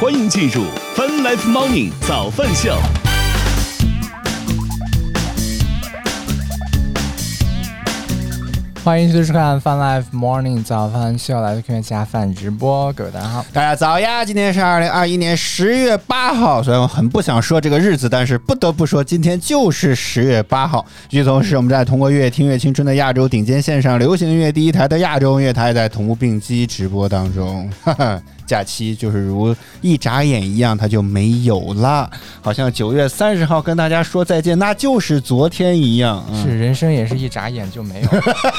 欢迎进入 Fun Life Morning 早饭秀。欢迎继续收看 Fun Life Morning 早饭秀，来自科学家饭直播。各位大家好，大家早呀！今天是二零二一年十月八号，虽然我很不想说这个日子，但是不得不说，今天就是十月八号。与此同时，我们在通过乐听乐青春的亚洲顶尖线上流行音乐第一台的亚洲音乐台，在同步并机直播当中。哈哈。假期就是如一眨眼一样，它就没有了，好像九月三十号跟大家说再见，那就是昨天一样。是，人生也是一眨眼就没有。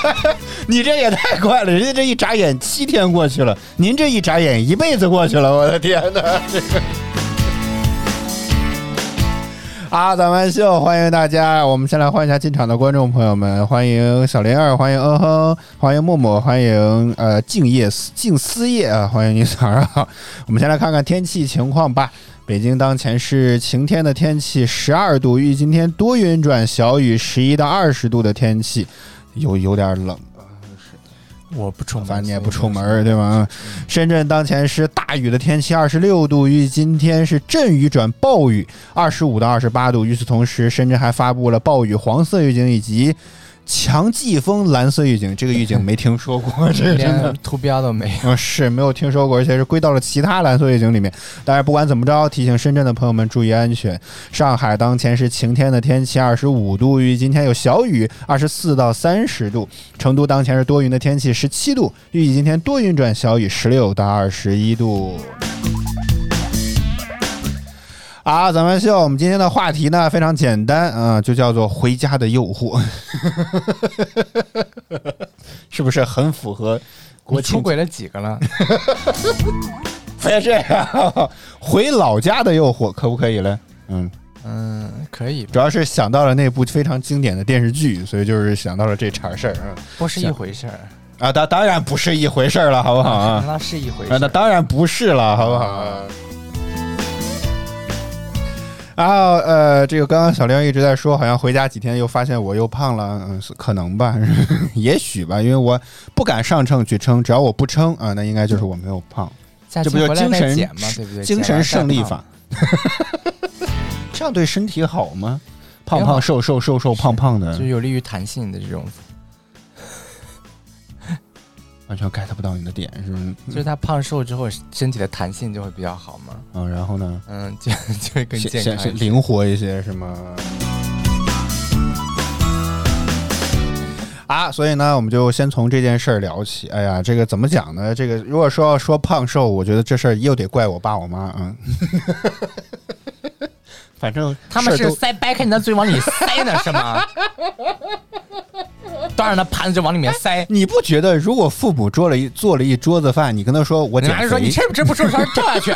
你这也太快了，人家这一眨眼七天过去了，您这一眨眼一辈子过去了，我的天哪！啊，咱们秀，欢迎大家！我们先来欢迎一下进场的观众朋友们，欢迎小林儿，欢迎嗯哼，欢迎默默，欢迎呃静夜静思夜啊，欢迎你早上好。我们先来看看天气情况吧。北京当前是晴天的天气，十二度，预计今天多云转小雨，十一到二十度的天气，有有点冷。我不出门，反正你也不出门，对吧？深圳当前是大雨的天气，二十六度，预计今天是阵雨转暴雨，二十五到二十八度。与此同时，深圳还发布了暴雨黄色预警以及。强季风蓝色预警，这个预警没听说过，这个真的图标都没有，是没有听说过，而且是归到了其他蓝色预警里面。但是不管怎么着，提醒深圳的朋友们注意安全。上海当前是晴天的天气，二十五度，预计今天有小雨，二十四到三十度。成都当前是多云的天气，十七度，预计今天多云转小雨，十六到二十一度。好，咱们秀，我们今天的话题呢非常简单啊，就叫做《回家的诱惑》，是不是很符合？我出轨了几个了？非这样，回老家的诱惑可不可以嘞？嗯嗯，可以。主要是想到了那部非常经典的电视剧，所以就是想到了这茬事儿啊。不是一回事儿啊，当当然不是一回事儿了，好不好啊？那是一回事，那当然不是了，好不好？然后呃，这个刚刚小玲一直在说，好像回家几天又发现我又胖了，嗯，可能吧，也许吧，因为我不敢上秤去称，只要我不称啊，那应该就是我没有胖。这不就精神嘛，对不对？精神胜利法，这样对身体好吗？胖胖瘦瘦瘦瘦胖胖的，就有利于弹性的这种。完全 get 不到你的点，是不是？就是他胖瘦之后，身体的弹性就会比较好嘛。嗯，然后呢？嗯，就 就会更健康、灵活一些，是吗？啊，所以呢，我们就先从这件事儿聊起。哎呀，这个怎么讲呢？这个如果说要说胖瘦，我觉得这事儿又得怪我爸我妈。嗯，反正他们是塞掰开你的嘴往里塞呢，是吗？当然，那盘子就往里面塞。你不觉得，如果父母做了一做了一桌子饭，你跟他说我减肥，说你吃不吃不吃，他跳下去。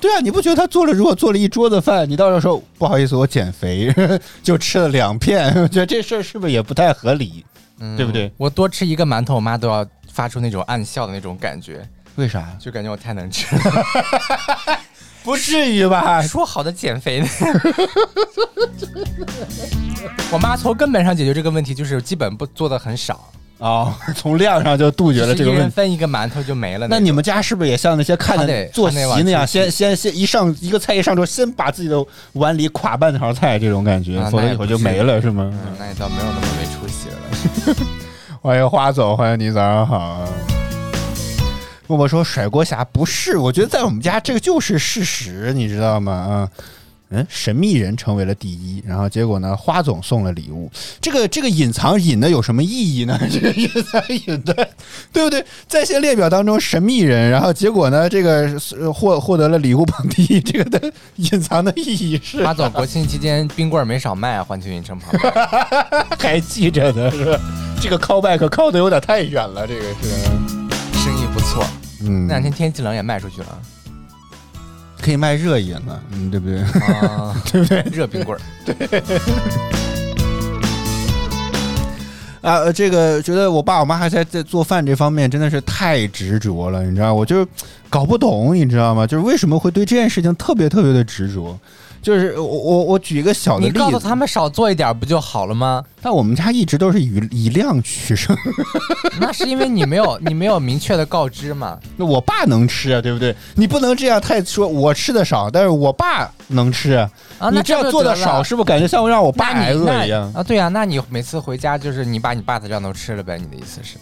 对啊，你不觉得他做了如果做了一桌子饭，你到时候说不好意思，我减肥，就吃了两片，我觉得这事儿是不是也不太合理？对不对？我多吃一个馒头，我妈都要发出那种暗笑的那种感觉。为啥？就感觉我太能吃了。不至于吧？说好的减肥呢？我妈从根本上解决这个问题，就是基本不做的很少哦，从量上就杜绝了这个问题。一人分一个馒头就没了。那你们家是不是也像那些看的坐席那样，先先先一上一个菜一上桌，先把自己的碗里垮半条菜，这种感觉，否则以后就没了，是吗？那也倒没有那么没出息了。欢迎花总，欢迎你，早上好。默默说甩锅侠不是，我觉得在我们家这个就是事实，你知道吗？啊，嗯，神秘人成为了第一，然后结果呢，花总送了礼物，这个这个隐藏隐的有什么意义呢？这个隐藏隐的，对不对？在线列表当中神秘人，然后结果呢，这个获获得了礼物榜第一，这个的隐藏的意义是花总国庆期间冰棍没少卖啊，环球影城旁边 还记着呢，是吧？这个 callback 靠的有点太远了，这个是。生意不错，嗯，那两天天气冷也卖出去了，可以卖热饮了，嗯，对不对？啊，对不对？热冰棍儿，对。啊，这个觉得我爸我妈还在在做饭这方面真的是太执着了，你知道，我就搞不懂，你知道吗？就是为什么会对这件事情特别特别的执着？就是我我我举一个小的你例子，告诉他们少做一点不就好了吗？但我们家一直都是以以量取胜。那是因为你没有你没有明确的告知嘛。那我爸能吃啊，对不对？你不能这样太说我吃的少，但是我爸能吃啊。啊，你那这样做的得了少，是不是感觉像让我爸那挨你那饿一样？啊？对呀、那你每次回家就是你把你爸的这样都吃了呗？你的意思是？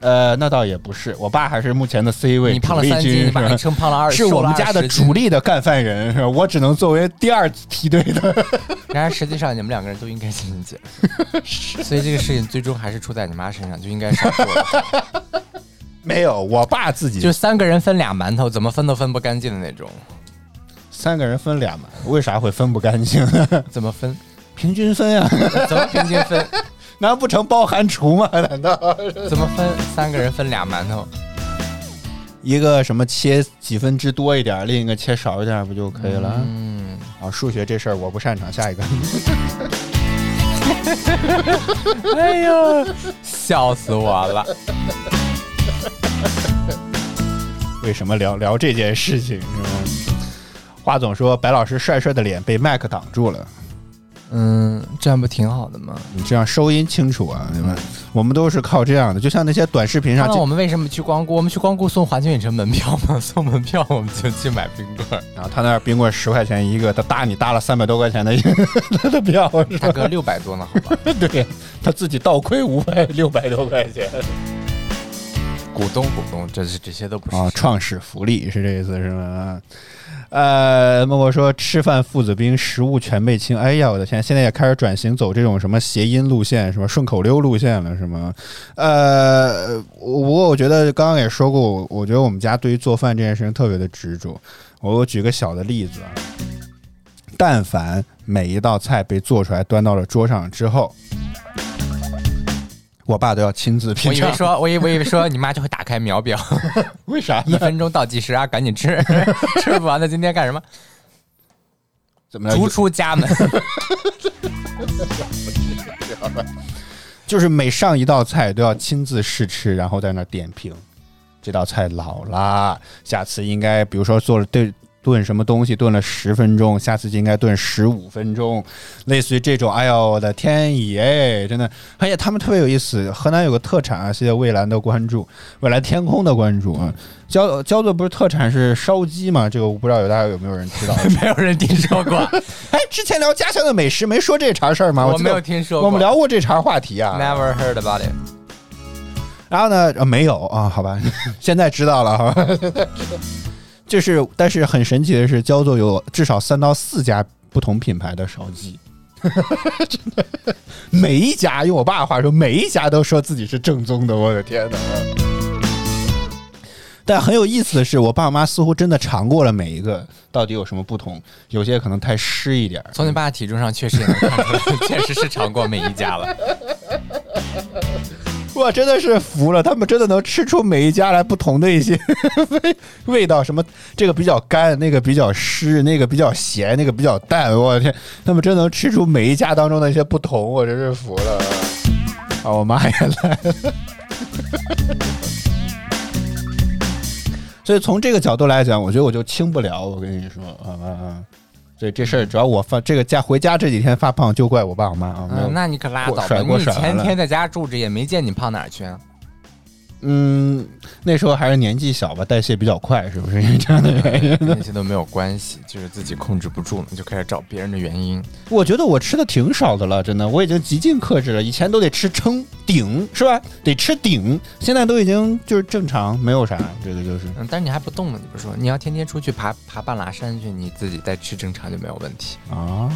呃，那倒也不是，我爸还是目前的 C 位，你胖了三斤，军你把是吧你称胖了二，是我们瘦了20家的主。力的干饭人，是？我只能作为第二梯队的。然而实际上你们两个人都应该进行减，所以这个事情最终还是出在你妈身上，就应该少做了。没有，我爸自己就三个人分俩馒头，怎么分都分不干净的那种。三个人分俩嘛，为啥会分不干净呢？怎么分？平均分啊，怎么平均分？难不成包含厨吗？难道怎么分？三个人分俩馒头，一个什么切几分之多一点，另一个切少一点，不就可以了？嗯，啊，数学这事儿我不擅长。下一个，哎呦，笑死我了！为什么聊聊这件事情？是吧？华总说，白老师帅帅的脸被麦克挡住了。嗯，这样不挺好的吗？你这样收音清楚啊，你们？我们都是靠这样的，就像那些短视频上那我们为什么去光顾？我们去光顾送环球影城门票吗？送门票我们就去买冰棍儿。然后他那儿冰棍十块钱一个，他搭你搭了三百多块钱的他的票？大哥六百多呢，好吧？对他自己倒亏五百六百多块钱股东股东，这是这些都不是啊！创始福利是这意思是吗？呃，默默说吃饭父子兵，食物全被清。哎呀，我的天！现在也开始转型走这种什么谐音路线，什么顺口溜路线了，是吗？呃，不过我觉得刚刚也说过，我我觉得我们家对于做饭这件事情特别的执着。我举个小的例子啊，但凡每一道菜被做出来端到了桌上之后，我爸都要亲自品尝。我以为说，我以为说你妈就会打开秒表，为啥一？分钟倒计时啊，赶紧吃，吃不完的今天干什么？怎么？逐出家门。就是每上一道菜都要亲自试吃，然后在那点评，这道菜老啦，下次应该比如说做了炖炖什么东西炖了十分钟，下次就应该炖十五分钟，类似于这种。哎呦我的天爷，真的，而且他们特别有意思。河南有个特产啊，谢谢蔚蓝的关注，蔚蓝天空的关注啊。焦焦作不是特产是烧鸡嘛？这个我不知道有大家有没有人知道？没有人听说过，哎，之前聊家乡的美食没说这茬事儿吗？我没有听说过。我们聊过这茬话题啊。Never heard about it。然后呢，呃，没有啊，好吧，现在知道了哈。就是，但是很神奇的是，焦作有至少三到四家不同品牌的烧鸡，真的，每一家用我爸的话说，每一家都说自己是正宗的，我的天哪！但很有意思的是，我爸妈似乎真的尝过了每一个，到底有什么不同？有些可能太湿一点，从你爸体重上确实也能看出来，确实是尝过每一家了。我真的是服了，他们真的能吃出每一家来不同的一些 味道，什么这个比较干，那个比较湿，那个比较咸，那个比较淡。我天，他们真能吃出每一家当中的一些不同，我真是服了。啊，我妈也来了。所以从这个角度来讲，我觉得我就轻不了。我跟你说啊啊啊！所以这事儿，只要我发这个家回家这几天发胖，就怪我爸我妈啊。嗯，那你可拉倒吧！你前天在家住着，也没见你胖哪儿去啊？嗯，那时候还是年纪小吧，代谢比较快，是不是因为这样的原因？那些都没有关系，就是自己控制不住了，就开始找别人的原因。我觉得我吃的挺少的了，真的，我已经极尽克制了。以前都得吃撑顶，是吧？得吃顶，现在都已经就是正常，没有啥，这个就是。嗯，但是你还不动呢，你不是说你要天天出去爬爬半拉山去，你自己再吃正常就没有问题。啊，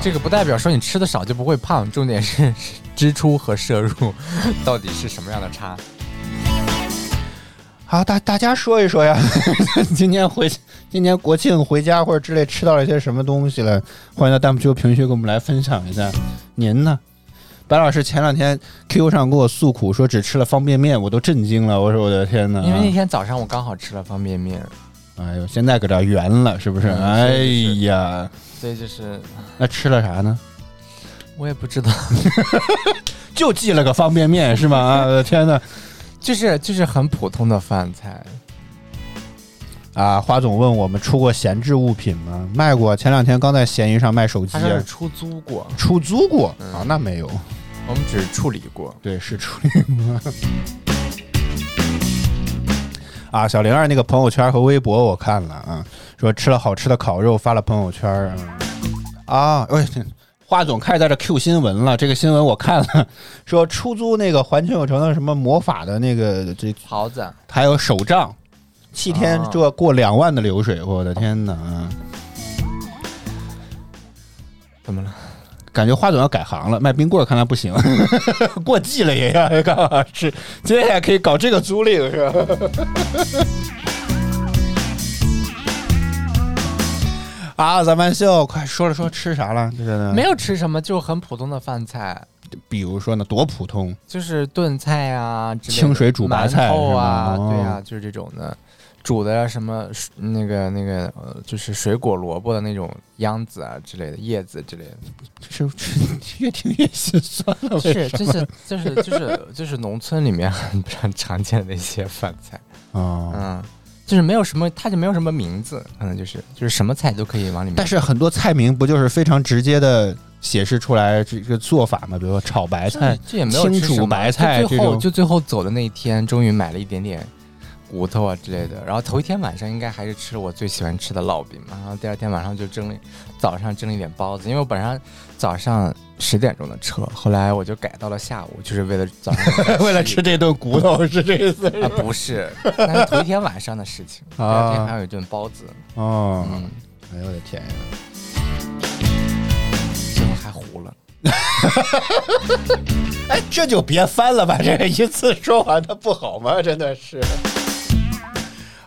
这个不代表说你吃的少就不会胖，重点是支出和摄入到底是什么样的差。好，大大家说一说呀，今天回今年国庆回家或者之类吃到了一些什么东西了？欢迎到弹幕区和评论区跟我们来分享一下。您呢？白老师前两天 QQ 上给我诉苦说只吃了方便面，我都震惊了。我说我的天哪！因为那天早上我刚好吃了方便面，哎呦，现在搁这圆了，是不是？嗯哎呀，所以就是那吃了啥呢？我也不知道 就寄了个方便面是吗？啊，天哪！就是就是很普通的饭菜。啊，花总问我们出过闲置物品吗？卖过，前两天刚在闲鱼上卖手机他，是出租过，出租过嗯啊？那没有，我们只是处理过。对，是处理吗？啊，小灵儿那个朋友圈和微博我看了啊，说吃了好吃的烤肉，发了朋友圈。啊，喂，花总开始在这 Q 新闻了，这个新闻我看了，说出租那个环球影城的什么魔法的那个这袍子，还有手杖，七天啊这过两万的流水，我的天哪！啊怎么了？感觉花总要改行了，卖冰棍看来不行，过季了也要 干嘛是？今天也可以搞这个租赁是吧？啊，咱们秀，快说了说吃啥了？这个没，有吃什么，就很普通的饭菜，比如说呢，多普通，就是炖菜啊之类的，清水煮白菜馒头啊，是吗？哦。对啊，就是这种的。煮的什么那个那个呃，就是水果萝卜的那种秧子啊之类的叶子之类的，是是越听越心酸了。是就是就是就是就是农村里面很很常见的一些饭菜，啊，嗯，就是没有什么，它就没有什么名字，可能就是就是什么菜都可以往里面。但是很多菜名不就是非常直接的显示出来这个做法吗？比如说炒白菜，这也没有清煮白菜最后就最后走的那一天，终于买了一点点骨头啊之类的。然后头一天晚上应该还是吃了我最喜欢吃的烙饼嘛，然后第二天晚上就蒸了，早上蒸了一点包子，因为我本身早上十点钟的车，后来我就改到了下午，就是为了早上 为了吃这顿骨头是这意思啊，不是，那是头一天晚上的事情，第二天啊还有一顿包子，哦，嗯，哎呦我的天呀！最后还糊了。哎，这就别翻了吧，这一次说完它不好吗？真的是。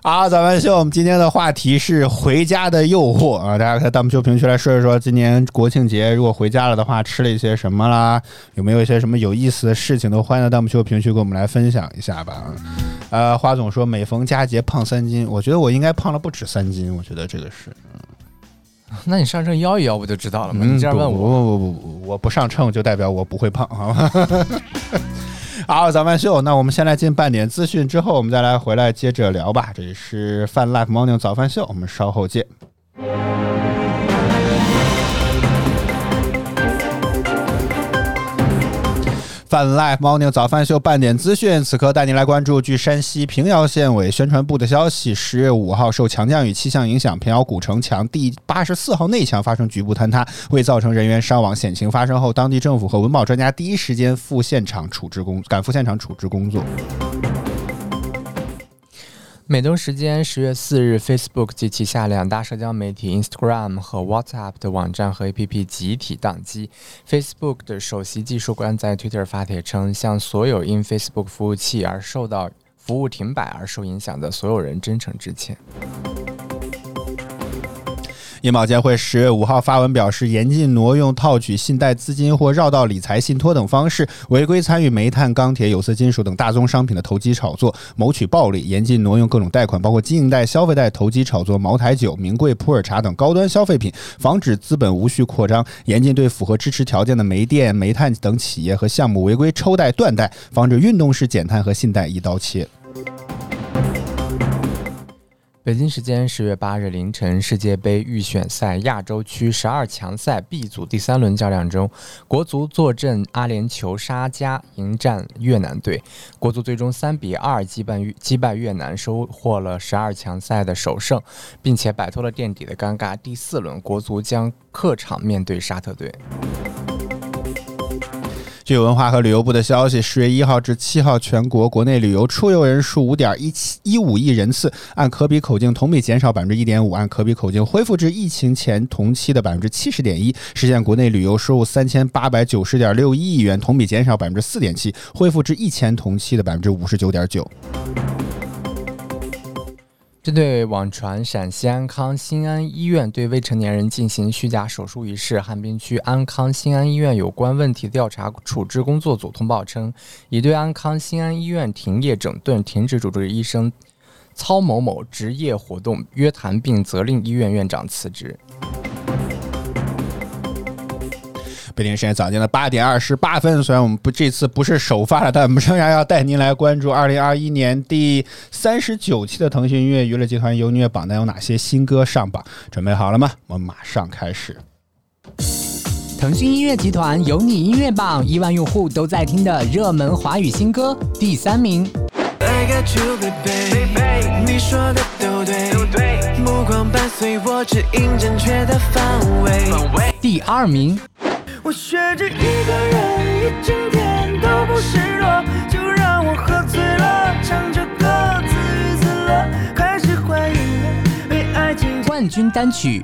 好，咱们秀，我们今天的话题是回家的诱惑啊！大家在弹幕区评论区来说一说，今年国庆节如果回家了的话，吃了一些什么啦？有没有一些什么有意思的事情？都欢迎在弹幕区评论区跟我们来分享一下吧。呃，花总说每逢佳节胖三斤，我觉得我应该胖了不止三斤，我觉得这个是。那你上秤摇一摇不就知道了吗？嗯你这样问我，不不不不不，我不上秤就代表我不会胖，好吗？好，早饭秀，那我们先来进半点资讯，之后我们再来回来接着聊吧。这里是饭 Life Morning 早饭秀，我们稍后见。泛 Live Morning 早饭秀半点资讯，此刻带您来关注。据山西平遥县委宣传部的消息，十月五号受强降雨气象影响，平遥古城墙第八十四号内墙发生局部坍塌，未造成人员伤亡。险情发生后，当地政府和文保专家第一时间赴现场处置工赶赴现场处置工作。美东时间十月四日，Facebook 及旗下两大社交媒体 Instagram 和 WhatsApp 的网站和 APP 集体宕机。Facebook 的首席技术官在 Twitter 发帖称，向所有因 Facebook 服务器而受到服务停摆而受影响的所有人真诚致歉。银保监会十月五号发文表示，严禁挪用、套取信贷资金或绕道理财信托等方式，违规参与煤炭、钢铁、有色金属等大宗商品的投机炒作，谋取暴利；严禁挪用各种贷款，包括经营贷、消费贷投机炒作茅台酒、名贵普洱茶等高端消费品，防止资本无序扩张；严禁对符合支持条件的煤电、煤炭等企业和项目违规抽贷、断贷，防止运动式减碳和信贷一刀切。北京时间十月八日凌晨，世界杯预选赛亚洲区十二强赛 B 组第三轮较量中，国足坐镇阿联酋沙迦迎战越南队，国足最终三比二击败越击败越南，收获了十二强赛的首胜，并且摆脱了垫底的尴尬。第四轮，国足将客场面对沙特队。据文化和旅游部的消息，十月一号至七号，全国国内旅游出游人数五点一七一五亿人次，按可比口径同比减少百分之一点五，按可比口径恢复至疫情前同期的百分之七十点一，实现国内旅游收入三千八百九十点六一亿元，同比减少百分之四点七，恢复至疫前同期的百分之五十九点九。针对网传陕西安康新安医院对未成年人进行虚假手术一事，汉滨区安康新安医院有关问题调查处置工作组通报称，已对安康新安医院停业整顿、停止主治医生曹某某执业活动约谈，并责令医院院长辞职。北京时间早间的八点二十八分。虽然我们不这次不是首发了，但我们仍然要带您来关注二零二一年第三十九期的腾讯音乐娱乐集团优音乐榜单有哪些新歌上榜。准备好了吗？我们马上开始。腾讯音乐集团有你音乐榜，亿万用户都在听的热门华语新歌第三名。I got you, baby，你说的都对，目光伴随我指引正确的方位。第二名，我学着一个人一整天都不失落，就让我喝醉了，唱着歌自娱自乐，开始怀疑了被爱情冠军单曲。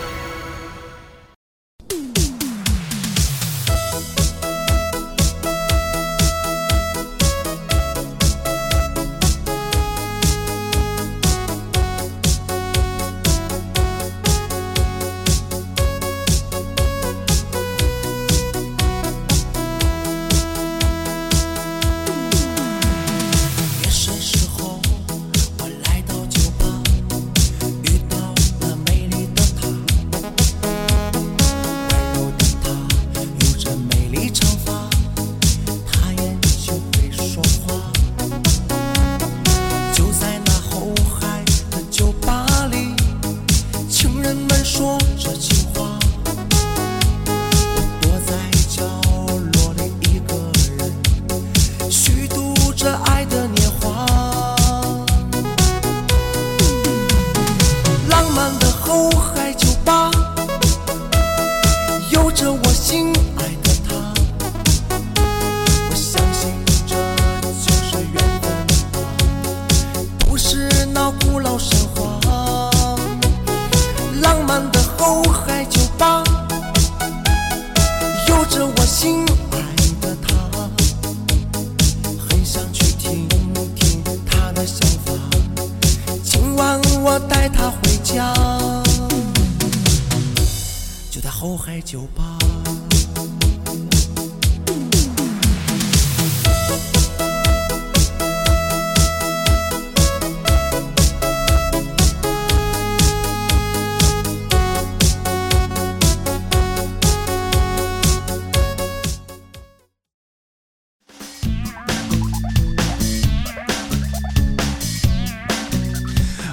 住着我心。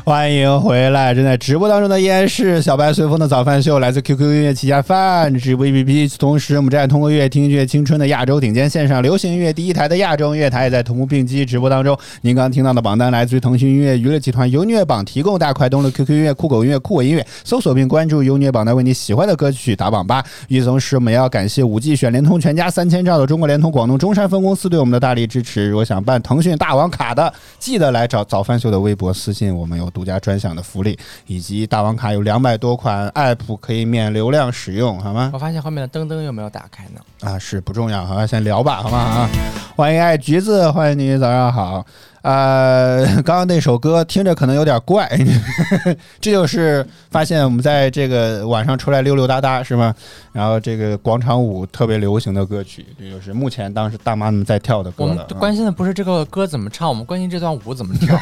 欢迎回来！正在直播当中的依然是小白随风的早饭秀，来自 QQ 音乐旗下饭直播 APP。同时，我们正在通过音乐听音乐青春的亚洲顶尖线上流行音乐第一台的亚洲音乐台，也在同步并机直播当中。您刚听到的榜单来自于腾讯音乐娱乐集团优虐榜提供，大快登录 QQ 音乐、酷狗音乐、酷我音乐，搜索并关注优音乐榜单，为你喜欢的歌曲打榜吧。与此同时，我们也要感谢五 G 选联通全家三千兆的中国联通广东中山分公司对我们的大力支持。如果想办腾讯大王卡的，记得来找早饭秀的微博私信，我们有独家专享的福利，以及大王卡有两百多款 app 可以免流量使用，好吗？我发现后面的灯灯有没有打开呢？啊，是不重要，好吧，先聊吧，好吗？啊，欢迎爱橘子，欢迎你，早上好。呃，刚刚那首歌听着可能有点怪，这就是发现我们在这个晚上出来溜溜达达是吗？然后这个广场舞特别流行的歌曲，这就是目前当时大妈们在跳的歌我们关心的不是这个歌怎么唱，我们关心这段舞怎么跳。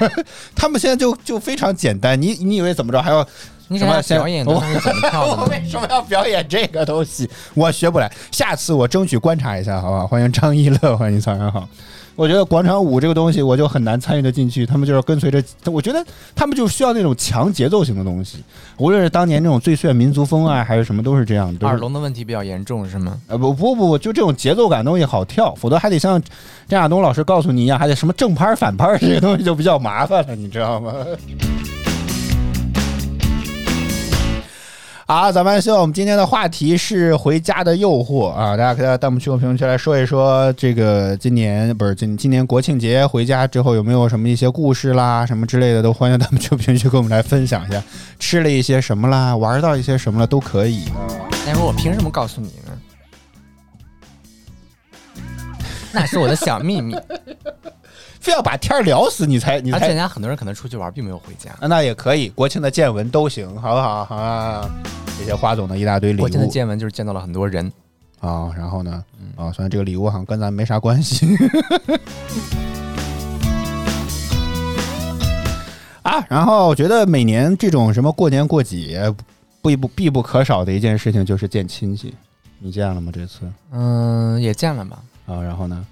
他们现在就就非常简单，你你以为怎么着？还要什么先表演的是怎么跳的 我？为什么要表演这个东西？我学不来，下次我争取观察一下，好不好？欢迎张一乐，欢迎早上好。我觉得广场舞这个东西，我就很难参与的进去。他们就是跟随着，我觉得他们就需要那种强节奏型的东西。无论是当年那种最炫民族风啊，还是什么，都是这样的。耳聋的问题比较严重是吗？呃不不不，就这种节奏感的东西好跳，否则还得像张亚东老师告诉你一样，还得什么正拍儿反拍儿这些东西就比较麻烦了，你知道吗？好，早班秀，我们今天的话题是回家的诱惑啊！大家可以在弹幕区和评论区来说一说，这个今年不是今今年国庆节回家之后有没有什么一些故事啦，什么之类的，都欢迎弹幕区和评论区跟我们来分享一下，吃了一些什么啦，玩到一些什么了都可以。但是我凭什么告诉你呢？那是我的小秘密，非要把天儿聊死你才你才而且人家很多人可能出去玩，并没有回家。啊那也可以，国庆的见闻都行，好不好？好啊，谢谢花总的一大堆礼物国庆的见闻就是见到了很多人，啊。然后呢，啊，虽然这个礼物好像跟咱没啥关系 啊。然后我觉得每年这种什么过年过节，不不必不可少的一件事情就是见亲戚。你见了吗？这次嗯，也见了吧，啊？然后呢，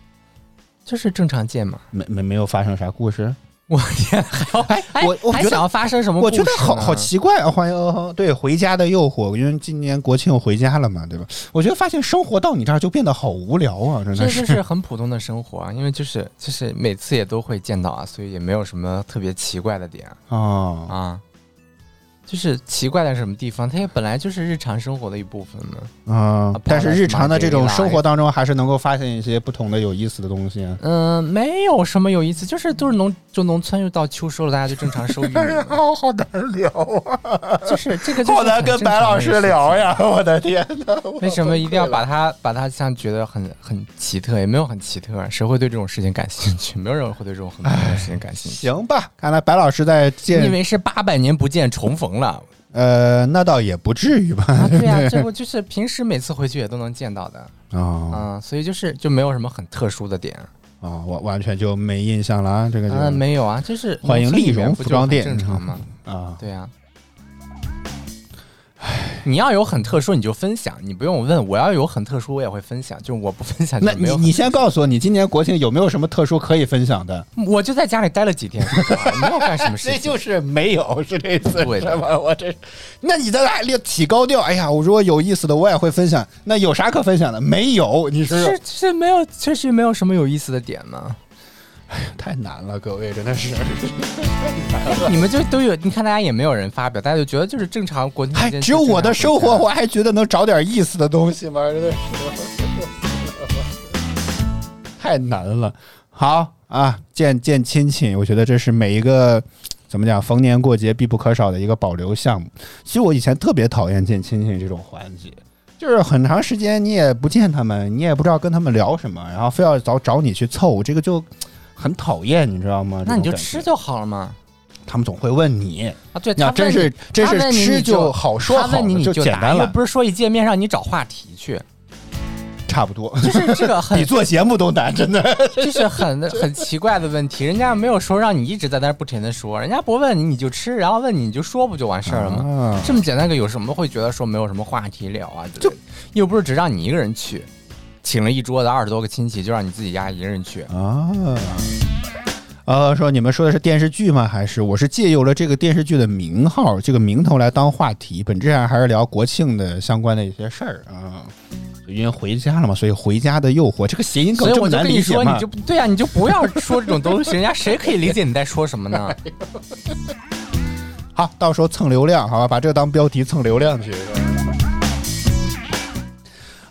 就是正常见嘛。没没没有发生啥故事？我天，还我我觉得还想要发生什么我故事呢？觉得好好奇怪啊！欢迎呃对回家的诱惑，因为今年国庆回家了嘛，对吧？我觉得发现生活到你这儿就变得好无聊啊，真的这就是是很普通的生活啊，因为就是就是每次也都会见到啊，所以也没有什么特别奇怪的点啊啊。就是奇怪在什么地方？它也本来就是日常生活的一部分嘛。啊！但是日常的这种生活当当中，还是能够发现一些不同的有意思的东西啊。嗯、没有什么有意思，就是都是农就农村又到秋收了，大家就正常收玉米嘛。好 好难聊啊，就是这个就是好难跟白老师聊呀！我的天哪，为什么一定要把它把它像觉得很很奇特？也没有很奇特，谁会对这种事情感兴趣？没有人会对这种很普通的事情感兴趣。行吧，看来白老师在你以为是八百年不见重逢了？呃，那倒也不至于吧？啊，对呀、这不就是平时每次回去也都能见到的啊啊，所以就是就没有什么很特殊的点。啊，我完全就没印象了啊！这个就嗯，没有啊，就是欢迎丽蓉服装店正常吗？啊，对呀、你要有很特殊你就分享，你不用问。我要有很特殊我也会分享，就是我不分享就那没有你你先告诉我，你今年国庆有没有什么特殊可以分享的？我就在家里待了几天，没有干什么事这情。就是没有，是这次对的是吧？我这，那你在那里起高调？哎呀，我如果有意思的，我也会分享。那有啥可分享的？没有，你说是是没有，确实没有什么有意思的点嘛。太难了，各位真的是。你们就都有，你看大家也没有人发表，大家就觉得就是正常国庆还节只有我的生活，我还觉得能找点意思的东西吗？真的是，太难了。好啊，见见亲戚，我觉得这是每一个怎么讲，逢年过节必不可少的一个保留项目。其实我以前特别讨厌见亲戚这种环节，就是很长时间你也不见他们，你也不知道跟他们聊什么，然后非要找找你去凑，这个就很讨厌，你知道吗？那你就吃就好了嘛。他们总会问你，啊，对，你要他是真是他吃就好说好他问你你就答就简单了又不是说一见面让你找话题去，差不多，就是这个很 比做节目都难，真的。就是很很奇怪的问题，人家没有说让你一直在那儿不停的说，人家不问你你就吃，然后问你你就说不就完事儿了吗？啊这么简单个有什么会觉得说没有什么话题聊啊？就又不是只让你一个人去，请了一桌子二十多个亲戚，就让你自己家一个人去。啊。呃，说你们说的是电视剧吗？还是我是借用了这个电视剧的名号、这个名头来当话题？本质上还是聊国庆的相关的一些事儿啊。因为回家了嘛，所以回家的诱惑这个谐音梗我就难理解跟你说，你就？不对啊，你就不要说这种东西，人家谁可以理解你在说什么呢？好，到时候蹭流量，好吧，把这个当标题蹭流量去。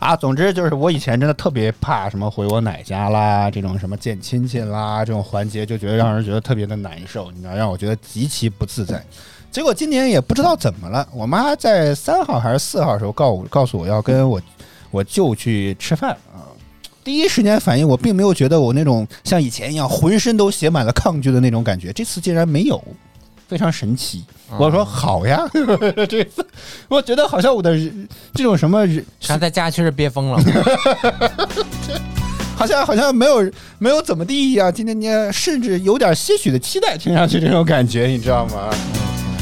啊，总之就是我以前真的特别怕什么回我奶家啦，这种什么见亲戚啦，这种环节就觉得让人觉得特别的难受，你知道，让我觉得极其不自在。结果今年也不知道怎么了，我妈在三号还是四号的时候告我告诉我要跟我我舅去吃饭啊。第一时间反应，我并没有觉得我那种像以前一样浑身都写满了抗拒的那种感觉，这次竟然没有，非常神奇。我说好呀，这次我觉得好像我的这种什么人他在家确实憋疯了，好像好像没有没有怎么地一样，今天你甚至有点些许的期待，听上去这种感觉，你知道吗？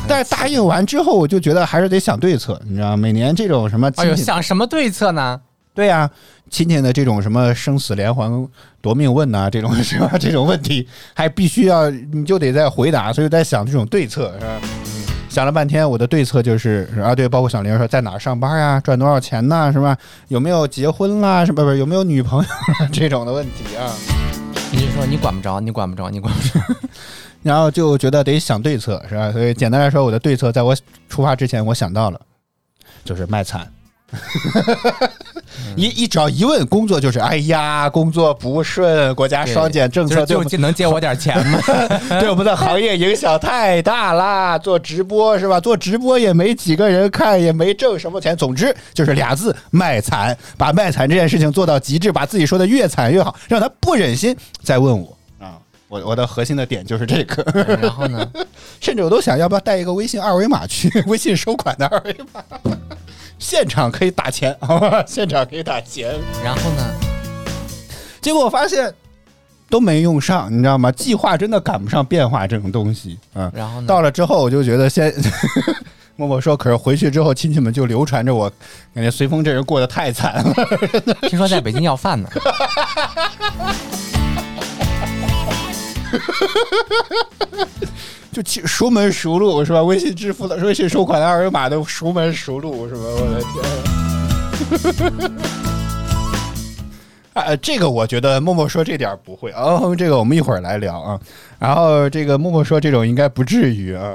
但是答应完之后，我就觉得还是得想对策，你知道？每年这种什么哎呦，想什么对策呢？对呀、今天的这种什么生死连环夺命问呐、这种 是吧？这种问题还必须要你就得在回答，所以在想这种对策是吧？想了半天，我的对策就是啊，对，包括小玲说在哪儿上班呀，赚多少钱呐，是吧？有没有结婚啦，是吧？不是有没有女朋友这种的问题啊？你就说你管不着，你管不着，你管不着。然后就觉得得想对策，是吧？所以简单来说，我的对策在我出发之前，我想到了，就是卖惨。一一只要一问工作就是哎呀，工作不顺，国家双减政策对能借我点钱吗？对我们的行业影响太大啦！做直播是吧？做直播也没几个人看，也没挣什么钱。总之就是俩字：卖惨。把卖惨这件事情做到极致，把自己说的越惨越好，让他不忍心再问我啊！我我的核心的点就是这个。然后呢？甚至我都想要不要带一个微信二维码去，微信收款的二维码，现场可以打钱，好吧？现场可以打钱。然后呢？结果我发现都没用上，你知道吗？计划真的赶不上变化这种东西啊。然后呢？到了之后，我就觉得先 默默说，可是回去之后，亲戚们就流传着我，感觉随风这人过得太惨了。听说在北京要饭呢。就熟门熟路是吧？微信支付的、微信收款的二维码都熟门熟路是吧？我的天！啊，这个我觉得默默说这点不会哦，这个我们一会儿来聊啊。然后这个默默说这种应该不至于啊。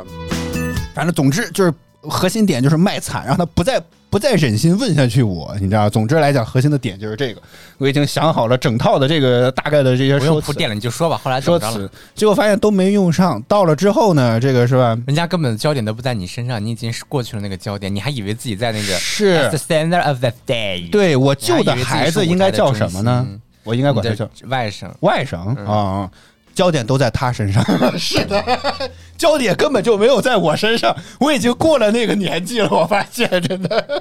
反正总之就是核心点就是卖惨，让他不再不再忍心问下去我，你知道？总之来讲，核心的点就是这个。我已经想好了整套的这个大概的这些不说铺垫了，你就说吧。后来说辞？，结果发现都没用上。到了之后呢，这个是吧？人家根本焦点都不在你身上，你已经是过去了那个焦点，你还以为自己在那个是 the center of the day。对我救的孩子应该叫什么呢？我应该管他叫外甥。外甥啊、焦点都在他身上。是的，焦点根本就没有在我身上。我已经过了那个年纪了，我发现真的。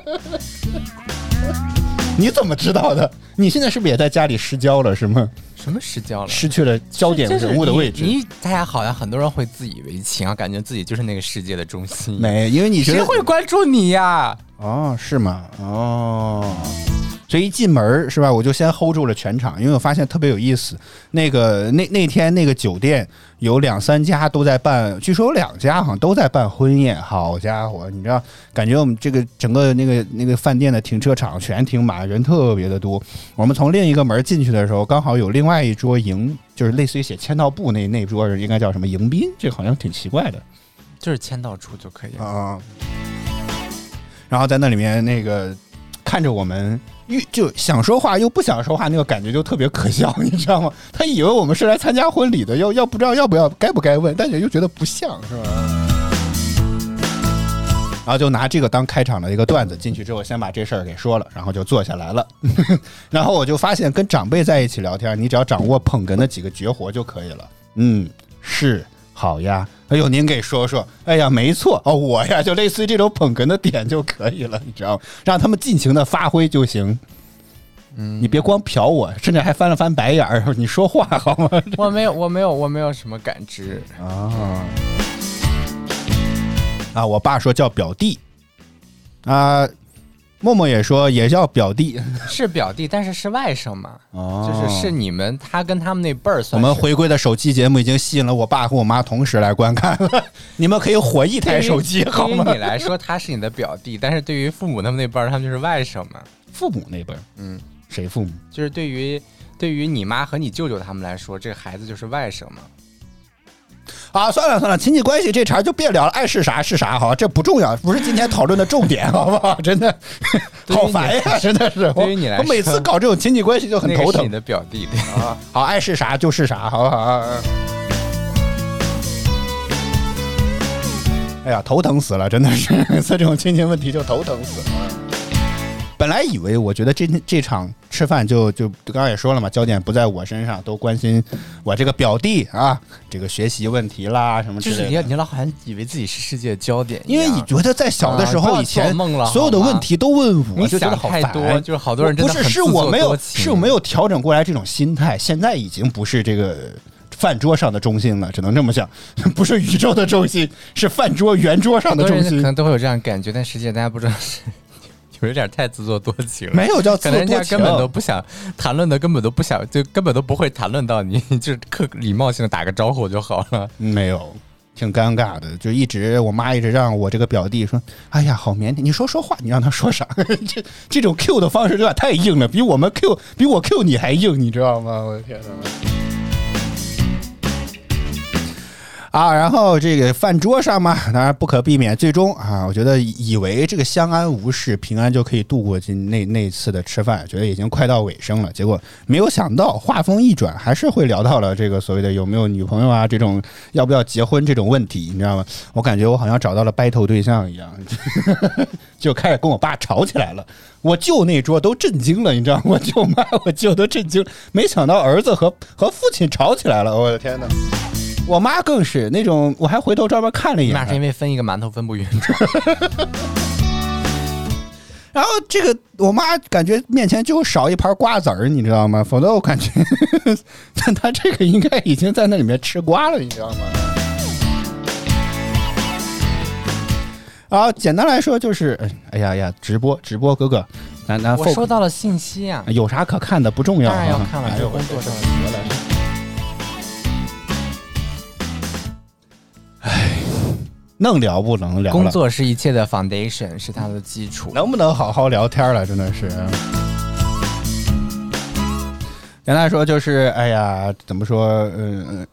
你怎么知道的？你现在是不是也在家里失焦了？是吗？什么失焦了？失去了焦点人物的位置？你你大家好像很多人会自以为情啊，感觉自己就是那个世界的中心。没，因为你谁会关注你呀？哦，是吗？哦，所以一进门儿是吧，我就先 hold 住了全场，因为我发现特别有意思。那个那那天那个酒店有两三家都在办，据说有两家好像都在办婚宴。好家伙，你知道，感觉我们这个整个那个那个饭店的停车场全停满，人特别的多。我们从另一个门进去的时候，刚好有另外一桌迎，就是类似于写签到簿那那桌人应该叫什么迎宾，这好像挺奇怪的。就是签到处就可以了。啊，然后在那里面那个看着我们，欲就想说话又不想说话，那个感觉就特别可笑，你知道吗？他以为我们是来参加婚礼的，要要不知道要不要该不该问，但是又觉得不像是吧？然后就拿这个当开场的一个段子，进去之后先把这事儿给说了，然后就坐下来了。然后我就发现，跟长辈在一起聊天，你只要掌握捧哏的几个绝活就可以了。嗯，是好呀。哎呦，您给说说。哎呀，没错哦，我呀就类似于这种捧哏的点就可以了，你知道吗？让他们尽情的发挥就行。嗯，你别光瞟我，甚至还翻了翻白眼儿。你说话好吗？我没有，我没有，我没有什么感知。啊啊！我爸说叫表弟啊，默默也说也叫表弟。是表弟，但是是外甥嘛，哦就是是你们他跟他们那辈儿我算我。们回归的手机节目已经吸引了我爸和我妈同时来观看了，你们可以火一台手机好吗对于？你来说，他是你的表弟，但是对于父母他们那辈儿，他们就是外甥嘛。父母那辈儿，嗯，谁父母？就是对于对于你妈和你舅舅他们来说，这个孩子就是外甥嘛。啊，算了算了，亲戚关系这茬就别聊了，爱是啥是啥，好，这不重要，不是今天讨论的重点，好不好？真的，好烦呀，真的是。对于你来说我每次搞这种亲戚关系就很头疼那个你。的表弟，啊，好，爱是啥就是啥，好不好？哎呀，头疼死了，真的是，每次这种亲情问题就头疼死了。本来以为，我觉得这这场吃饭就就刚刚也说了嘛，焦点不在我身上，都关心我这个表弟啊，这个学习问题啦什么之类的。就是你你老好像以为自己是世界的焦点，因为你觉得在小的时候，以前做梦了所有的问题都问我，你就想太多就是好多人真的不是是我没有是我没有调整过来这种心态，现在已经不是这个饭桌上的中心了，只能这么想，不是宇宙的中心，是饭桌圆桌上的中心。可能。都会有这样感觉，但实际大家不知道是 有点太自作多情了。没有叫自可能作多情人家根本都不想谈论的，根本都不想，就根本都不会谈论到你，就是客礼貌性的打个招呼就好了。没有，挺尴尬的，就一直我妈一直让我这个表弟说：“哎呀，好腼腆，你说说话，你让他说啥？” 这这种 Q 的方式有点太硬了，比我们 Q 比我 Q 你还硬，你知道吗？我的天哪！啊，然后这个饭桌上嘛，当然不可避免，最终啊，我觉得以为这个相安无事、平安就可以度过今那那次的吃饭，觉得已经快到尾声了。结果没有想到，话锋一转，还是会聊到了这个所谓的有没有女朋友啊，这种要不要结婚这种问题，你知道吗？我感觉我好像找到了 battle 对象一样，就开始跟我爸吵起来了。我舅那桌都震惊了，你知道吗？我舅妈、我舅都震惊，没想到儿子和和父亲吵起来了，我的天哪！我妈更是那种，我还回头专门看了一眼那，是因为分一个馒头分不匀，然后这个我妈感觉面前就少一盘瓜子儿，你知道吗？否则我感觉 但她这个应该已经在那里面吃瓜了，你知道吗？然后简单来说就是，哎呀呀，直播直播哥哥，咱咱我收到了信息啊，有啥可看的不重要啊，当然要看了，这工作上的我的能聊不能聊？工作是一切的 foundation，是它的基础。能不能好好聊天了？真的是。简单来说就是，哎呀，怎么说？嗯、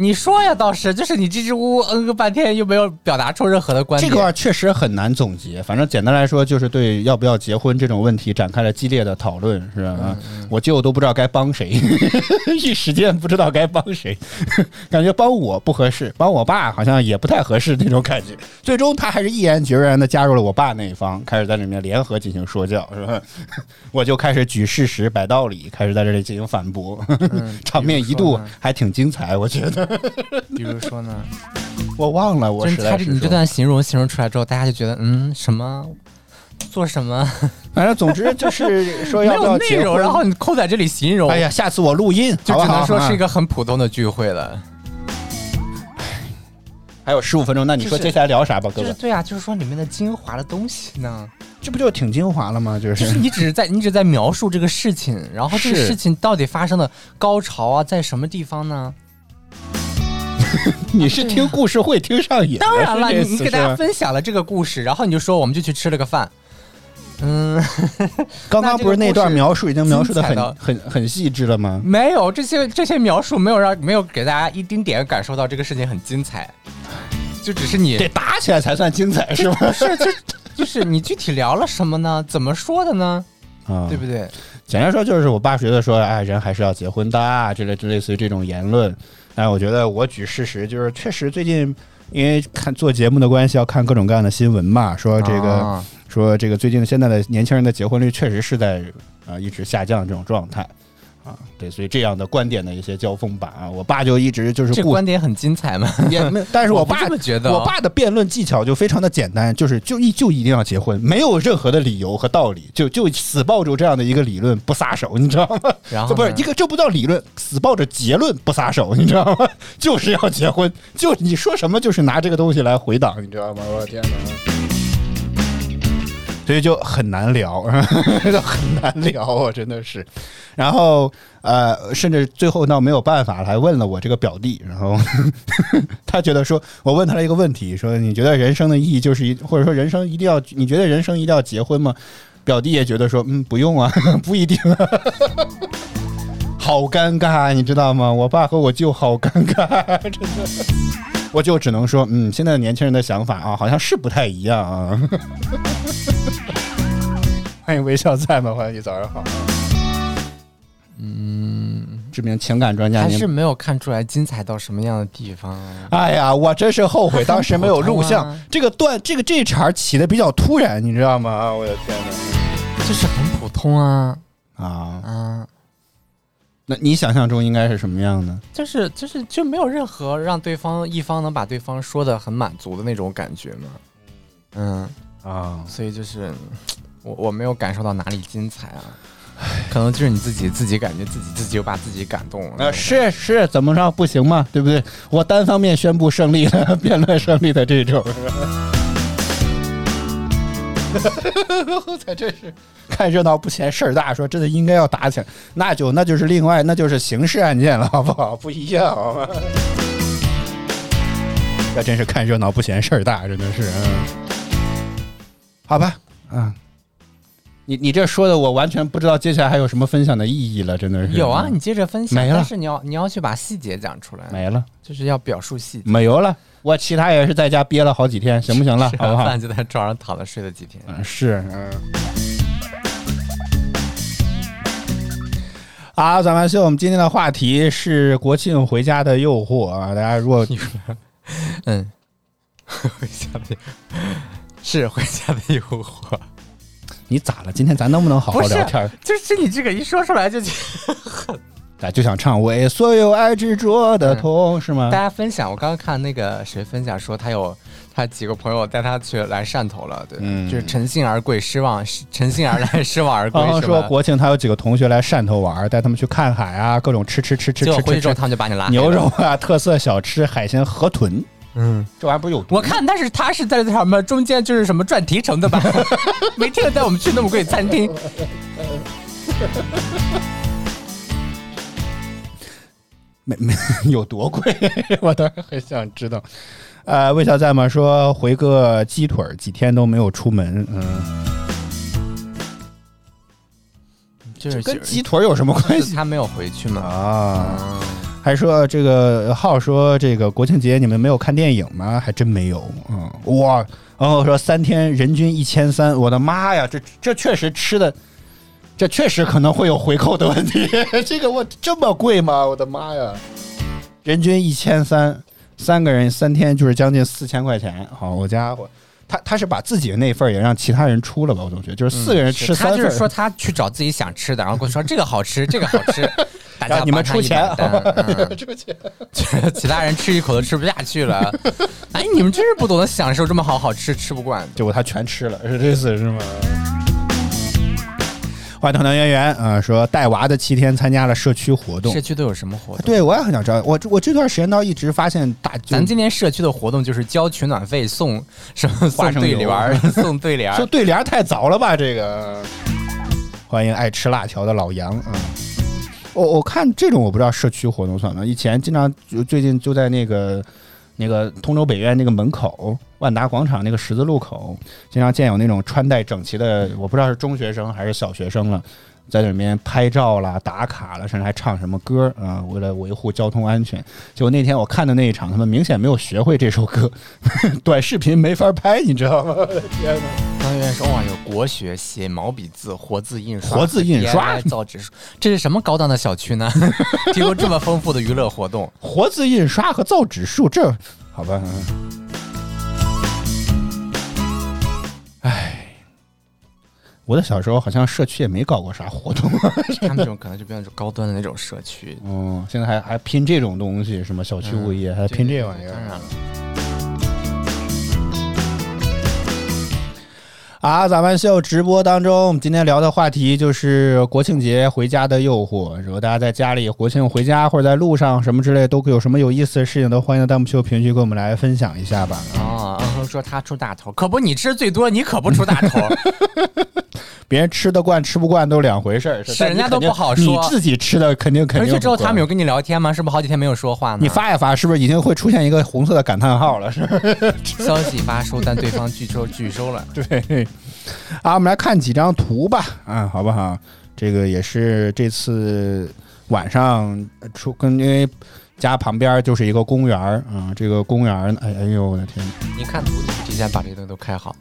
你说呀，倒是，就是你支支吾吾嗯个半天，又没有表达出任何的观点。这个确实很难总结。反正简单来说，就是对要不要结婚这种问题展开了激烈的讨论，是吧？嗯我舅都不知道该帮谁，一时间不知道该帮谁，感觉帮我不合适，帮我爸好像也不太合适那种感觉。最终他还是毅然决然的加入了我爸那一方，开始在里面联合进行说教，是吧？我就开始举事实、摆道理，开始在这里进行反驳，嗯场面一度还挺精彩，我觉得。比如说呢，我忘了，我是说他这你这段形容形容出来之后，大家就觉得嗯什么做什么 反正总之就是说没要不有内容，婚，然后你扣在这里形容，哎呀，下次我录音，就只能说是一。啊个很普通的聚会了。还有十五分钟，那你说就是接下来聊啥吧，哥哥？就是对啊，就是说里面的精华的东西呢，这不就挺精华了吗？就就是是你只是在你只是在描述这个事情，然后这个是事情到底发生的高潮啊，在什么地方呢？你是听故事会听上瘾，当然了，你你给大家分享了这个故事，然后你就说我们就去吃了个饭，嗯，刚刚不是那段描述已经描述的很 很很细致了吗？没有这些这些描述没有让没有给大家一丁点感受到这个事情很精彩，就只是你得打起来才算精彩，是吗？不是就就是你具体聊了什么呢？怎么说的呢？啊对不对？简单说就是我爸觉得说，哎，人还是要结婚的啊，之类之类似于这种言论。但我觉得我举事实，就是确实最近因为看做节目的关系，要看各种各样的新闻嘛，说这个、啊。说这个最近现在的年轻人的结婚率确实是在啊、一直下降这种状态啊，对，所以这样的观点的一些交锋吧啊，我爸就一直就是这观点很精彩嘛？也没有，但是我爸我不这么觉得哦我爸的辩论技巧就非常的简单，就是就一就一定要结婚，没有任何的理由和道理，就就死抱住这样的一个理论不撒手，你知道吗？然后不是一个，这不叫理论，死抱着结论不撒手，你知道吗？就是要结婚，就你说什么就是拿这个东西来回档，你知道吗？我的天哪！所以就很难聊，就很难聊啊，真的是。然后呃，甚至最后到没有办法了，还问了我这个表弟，然后 他觉得说，我问他了一个问题，说你觉得人生的意义就是一，或者说人生一定要，你觉得人生一定要结婚吗？表弟也觉得说，嗯，不用啊，不一定、啊。好尴尬，你知道吗？我爸和我舅好尴尬，真的。我就只能说，嗯，现在的年轻人的想法啊，好像是不太一样啊。欢迎微笑在吗？欢迎你，早上好。嗯，知名情感专家，还是没有看出来精彩到什么样的地方啊？哎呀，我真是后悔当时没有 录像。这个段，这个这茬起的比较突然，你知道吗？啊，我的天哪！就是很普通啊啊，啊，那你想象中应该是什么样呢？就是就是就没有任何让对方一方能把对方说的很满足的那种感觉嘛。嗯，啊，所以就是我我没有感受到哪里精彩啊，可能就是你自己自己感觉自己自己又把自己感动了。呃，是是，怎么着不行吗？对不对？我单方面宣布胜利了，辩论胜利的这种。在这是看热闹不嫌事儿大，说真的应该要打起来，那就那就是另外那就是刑事案件了，好不好？不一样，好吗？这真是看热闹不嫌事儿大，真的是，嗯，好吧，嗯，你你这说的我完全不知道接下来还有什么分享的意义了，真的是有啊，你接着分享，没了但是你要你要去把细节讲出来，没了，就是要表述细节。没有了。我其他也是在家憋了好几天，行不行了？吃好不好？完饭就在床上躺着睡了几天。嗯，是，嗯。好，咱们秀，我们今天的话题是国庆回家的诱惑啊！大家如果嗯，回家的是回家的诱惑，你咋了？今天咱能不能好好聊天儿？就是你这个一说出来就，咱就想唱为所有爱执着的痛，是吗大？家分享。我刚刚看那个谁分享说他有他几个朋友带他去来汕头了，对，嗯就是乘兴而归，失望乘兴而来，失望而归刚刚？说国庆他有几个同学来汕头玩，带他们去看海啊，各种吃吃吃吃吃回后他们就把你拉牛肉。啊，特色小吃海鲜河豚，嗯，这玩意儿不是有毒我看，但是他是在什么中间就是什么赚提成的吧？没听带我们去那么贵餐厅。没没 有多贵，我倒是很想知道。呃，魏小在吗说回个鸡腿儿，几天都没有出门，嗯，就是跟鸡腿儿有什么关系他没有回去吗？啊？还说这个浩说这个国庆节你们没有看电影吗？还真没有，嗯，哇，然后说三天人均一千三，我的妈呀，这这确实吃的，这确实可能会有回扣的问题。这个我这么贵吗？我的妈呀，人均一千三，三个人三天就是将近四千块钱，好家伙。他他是把自己的那份也让其他人出了吧？我总觉得就是四个人吃三份儿，他就是说他去找自己想吃的，然后跟我说这个好吃，这个好吃，大家你们出钱出钱。就 是其他人吃一口都吃不下去了。哎，你们真是不懂得享受这么好好吃，吃不惯。结果他全吃了，是这意思是吗？话筒的圆圆啊，说带娃的七天参加了社区活动社。区都有什么活动？对，我也很想知道。我我这段时间倒一直发现大，就咱今天社区的活动就是交取暖费送什么送花生油 对联儿，送对联儿。说对联儿太早了吧？这个欢迎爱吃辣条的老杨啊。我我看这种我不知道社区活动算吗？以前经常就最近就在那个那个通州北苑那个门口万达广场那个十字路口，经常见有那种穿戴整齐的，我不知道是中学生还是小学生了。在里面拍照啦、打卡了，甚至还唱什么歌啊、为了维护交通安全。结果那天我看的那一场，他们明显没有学会这首歌，短视频没法拍，你知道吗？天哪！当院说哇，有国学、写毛笔字、活字印刷、活字印刷造纸术，这是什么高档的小区呢？提供这么丰富的娱乐活动，活字印刷和造纸术，这好吧？我的小时候好像社区也没搞过啥活动 他们这种可能就变成高端的那种社区。嗯，现在还还拼这种东西，什么小区物业，还拼这玩意儿。当然了，啊，咱们秀直播当中，我们今天聊的话题就是国庆节回家的诱惑。如果大家在家里国庆回家或者在路上什么之类，都有什么有意思的事情，都欢迎在弹幕秀评论区跟我们来分享一下吧。哦，说他出大头，可不，你吃最多，你可不出大头。别人吃得惯吃不惯都是两回事儿，是人家都不好说你自己吃的肯定肯定回去之后他们有跟你聊天吗？是不是好几天没有说话呢？你发一发，是不是已经会出现一个红色的感叹号了？是不是？消息发出，但对方拒收拒收了。对。好，我们来看几张图吧，啊，好不好？这个也是这次晚上呃出跟因为家旁边就是一个公园儿啊，这个公园儿，哎哎呦我的天！你看图，你提前把这些东西都开好，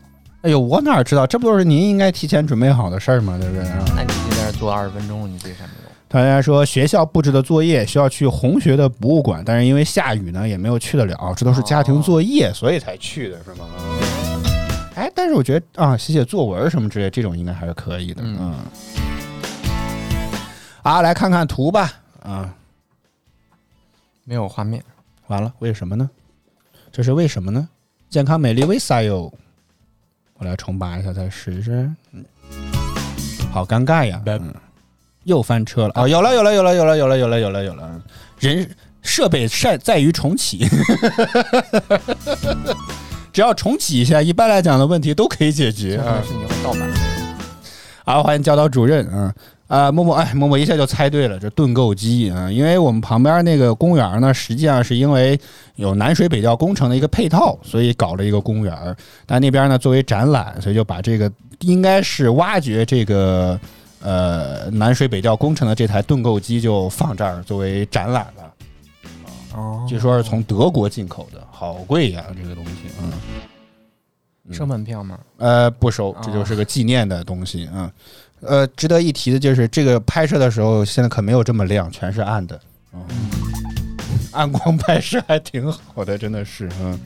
哎呦，我哪知道？这不都是您应该提前准备好的事儿吗？对不对啊？那你已经在这儿坐二十分钟了，你为啥没有？大家说学校布置的作业需要去红学的博物馆，但是因为下雨呢，也没有去得了。这都是家庭作业，所以才去的是吗？哎，但是我觉得啊，写写作文什么之类，这种应该还是可以的。嗯嗯。好，来看看图吧。啊，没有画面，完了，为什么呢？这是为什么呢？健康美丽为啥哟？我来重拔一下，再试试。嗯，好尴尬呀，又翻车了啊！有了，有了，有了，有了，有了，有了，有了，有了。人设备在在于重启，只要重启一下，一般来讲的问题都可以解决啊。好，欢迎教导主任啊。啊，默默，哎，默默一下就猜对了，这盾构机啊、因为我们旁边那个公园呢，实际上是因为有南水北调工程的一个配套，所以搞了一个公园。但那边呢，作为展览，所以就把这个应该是挖掘这个呃南水北调工程的这台盾构机就放这儿作为展览了。哦据说是从德国进口的，好贵呀，这个东西，嗯。收门票吗？呃，不收，这就是个纪念的东西啊、呃，值得一提的就是这个拍摄的时候，现在可没有这么亮，全是暗的。嗯，暗光拍摄还挺好的，真的是，嗯，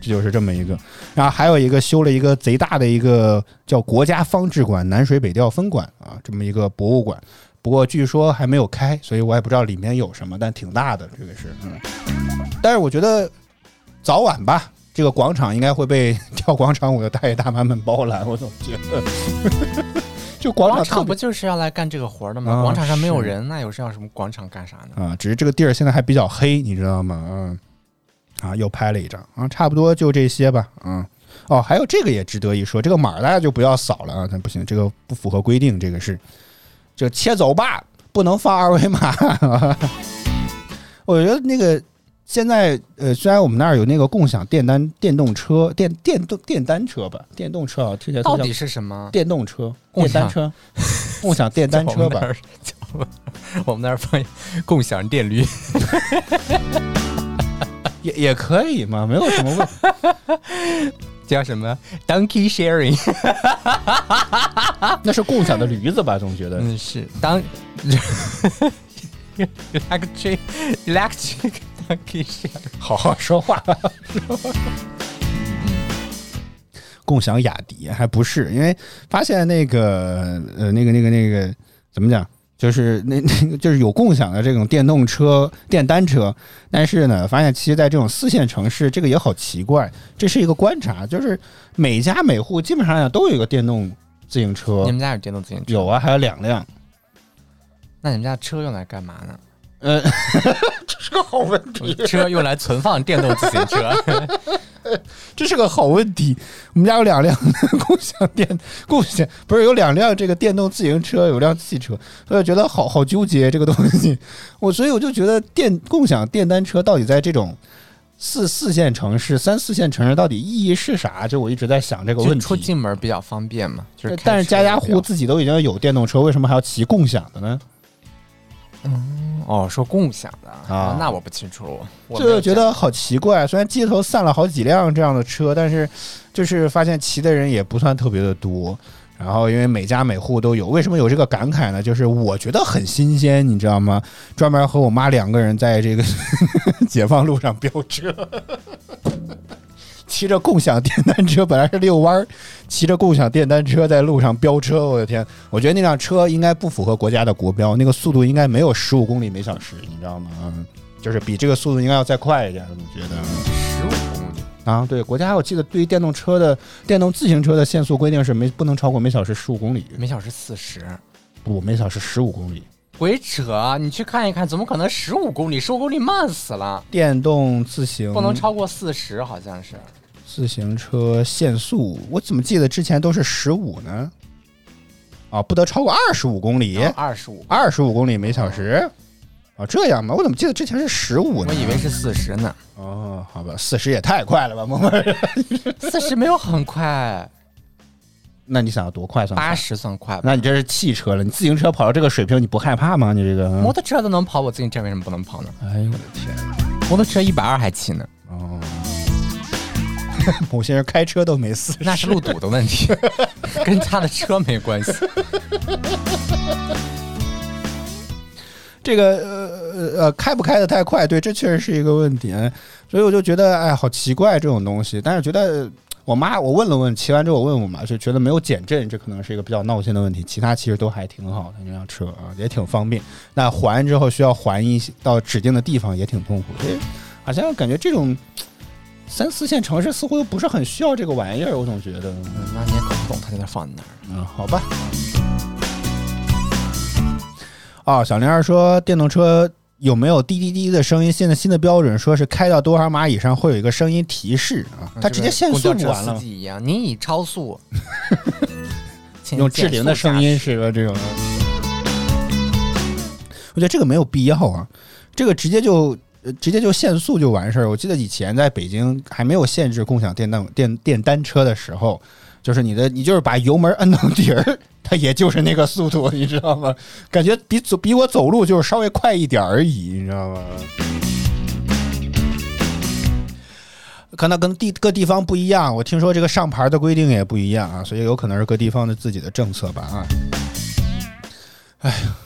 这就是这么一个。然后还有一个修了一个贼大的一个叫国家方志馆南水北调分馆啊，这么一个博物馆。不过据说还没有开，所以我也不知道里面有什么，但挺大的，这个是，嗯。但是我觉得早晚吧，这个广场应该会被 跳广场舞的大爷大妈们包揽，我总觉得。就广广场特别场不就是要来干这个活的吗？啊广场上没有人，那有事要什么广场干啥呢？啊，只是这个地儿现在还比较黑，你知道吗？嗯，啊，又拍了一张啊，差不多就这些吧。嗯，哦，还有这个也值得一说，这个码大家就不要扫了啊，那不行，这个不符合规定，这个是就切走吧，不能放二维码。我觉得那个现在呃，虽然我们那儿有那个共享电单电动车、电电动电单车吧，电动车啊，听起来到底是什么？电动车、共享电单车、共享电单车吧。我们那儿放共享电驴，也也可以嘛，没有什么问。叫什么 Donkey Sharing？那是共享的驴子吧？总觉得嗯，是当 electric electric。好好说话。共享雅迪还不是，因为发现那个呃那个那个那个怎么讲，就是那那个就是有共享的这种电动车、电单车，但是呢，发现其实在这种四线城市，这个也好奇怪，这是一个观察，就是每家每户基本上都有一个电动自行车你，们家有电动自行车？有啊，还有两辆。那你们家车用来干嘛呢？呃，这是个好问题。车用来存放电动自行车。这是个好问题。我们家有两辆共享电共享，不是有两辆这个电动自行车，有辆汽车，所以我觉得好好纠结这个东西。我所以我就觉得电共享电单车到底在这种四四线城市、三四线城市到底意义是啥？就我一直在想这个问题。出进门比较方便嘛，就是但是家家车也比较户自己都已经有电动车，为什么还要骑共享的呢？哦，说共享的啊哦那我不清楚，我就觉得好奇怪。虽然街头散了好几辆这样的车，但是就是发现骑的人也不算特别的多。然后因为每家每户都有，为什么有这个感慨呢？就是我觉得很新鲜，你知道吗？专门和我妈两个人在这个 解放路上飙车，骑着共享电单车，本来是遛弯儿，骑着共享电单车在路上飙车，我的天！我觉得那辆车应该不符合国家的国标，那个速度应该没有十五公里每小时，你知道吗？嗯，就是比这个速度应该要再快一点，我觉得。十五公里，啊，对，国家我记得对于电动车的电动自行车的限速规定是没不能超过每小时十五公里，每小时四十，不，每小时十五公里。鬼扯！你去看一看，怎么可能十五公里？十五公里慢死了，电动自行不能超过四十，好像是。自行车限速，我怎么记得之前都是十五呢？啊，不得超过二十五公里，二十五，二十五公里每小时。啊，这样吗？我怎么记得之前是十五呢？我以为是四十呢。哦，好吧，四十也太快了吧，萌萌。四十没有很快，那你想要多快算快？八十算快吧。那你这是汽车了，你自行车跑到这个水平，你不害怕吗？你这个？摩托车都能跑，我自行车为什么不能跑呢？哎呦我的天！摩托车一百二还骑呢，哦，某些人开车都没四十，那是路堵的问题，跟他的车没关系。这个呃呃呃开不开的太快，对，这确实是一个问题。所以我就觉得，哎，好奇怪这种东西。但是觉得我妈，我问了问，骑完之后我问我妈，就觉得没有减震，这可能是一个比较闹心的问题。其他其实都还挺好的，那辆车啊也挺方便。那还之后需要还一些到指定的地方也挺痛苦。所以好像感觉这种三四线城市似乎又不是很需要这个玩意儿，我总觉得。嗯那你也搞不懂他在那放哪儿。嗯，好吧。哦，小玲儿说电动车有没有滴滴滴的声音？现在新的标准说是开到多少码以上会有一个声音提示啊，它直接限速不完了吗？司机一样，你已超速，请用志玲的声音是吧？这种。我觉得这个没有必要啊，这个直接就。直接就限速就完事儿。我记得以前在北京还没有限制共享电动电电单车的时候，就是你的你就是把油门摁到底儿，它也就是那个速度，你知道吗？感觉比走比我走路就是稍微快一点而已，你知道吗？可能跟地各地方不一样，我听说这个上牌的规定也不一样啊，所以有可能是各地方的自己的政策吧啊。哎呀，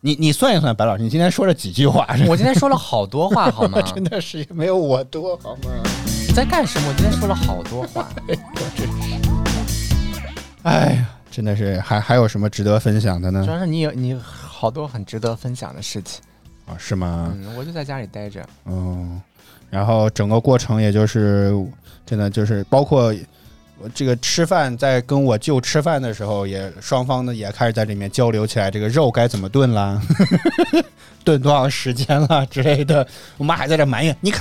你你算一算，白老师，你今天说了几句话？我今天说了好多话，好吗？真的是没有我多好吗？你 在干什么？我今天说了好多话。哎呀，真的是还还有什么值得分享的呢主？要是你有你好多很值得分享的事情。啊，是吗？嗯，我就在家里待着。嗯，然后整个过程也就是真的就是包括我这个吃饭，在跟我舅吃饭的时候，也双方呢也开始在里面交流起来，这个肉该怎么炖啦，炖多长时间了之类的。我妈还在这埋怨，你看